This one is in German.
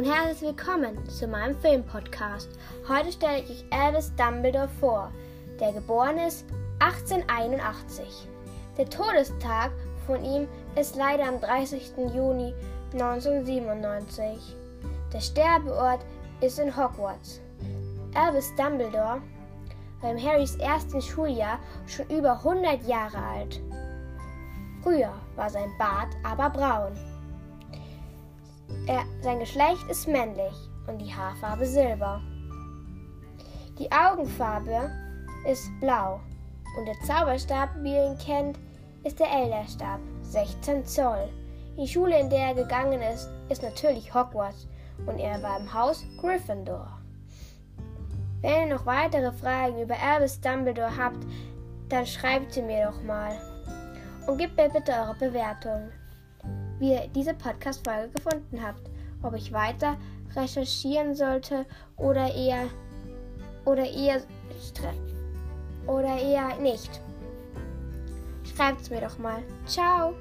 und herzlich willkommen zu meinem Filmpodcast. Heute stelle ich Albus Dumbledore vor, der geboren ist 1881. Der Todestag von ihm ist leider am 30. Juni 1997. Der Sterbeort ist in Hogwarts. Albus Dumbledore war in Harrys ersten Schuljahr schon über 100 Jahre alt. Früher war sein Bart aber braun. Er, sein Geschlecht ist männlich und die Haarfarbe silber. Die Augenfarbe ist blau und der Zauberstab, wie ihr ihn kennt, ist der Elderstab, 16 Zoll. Die Schule, in der er gegangen ist, ist natürlich Hogwarts und er war im Haus Gryffindor. Wenn ihr noch weitere Fragen über Albus Dumbledore habt, dann schreibt sie mir doch mal. Und gebt mir bitte eure Bewertung, wie ihr diese Podcast-Folge gefunden habt. Ob ich weiter recherchieren sollte oder eher oder eher oder eher nicht. Schreibt es mir doch mal. Ciao!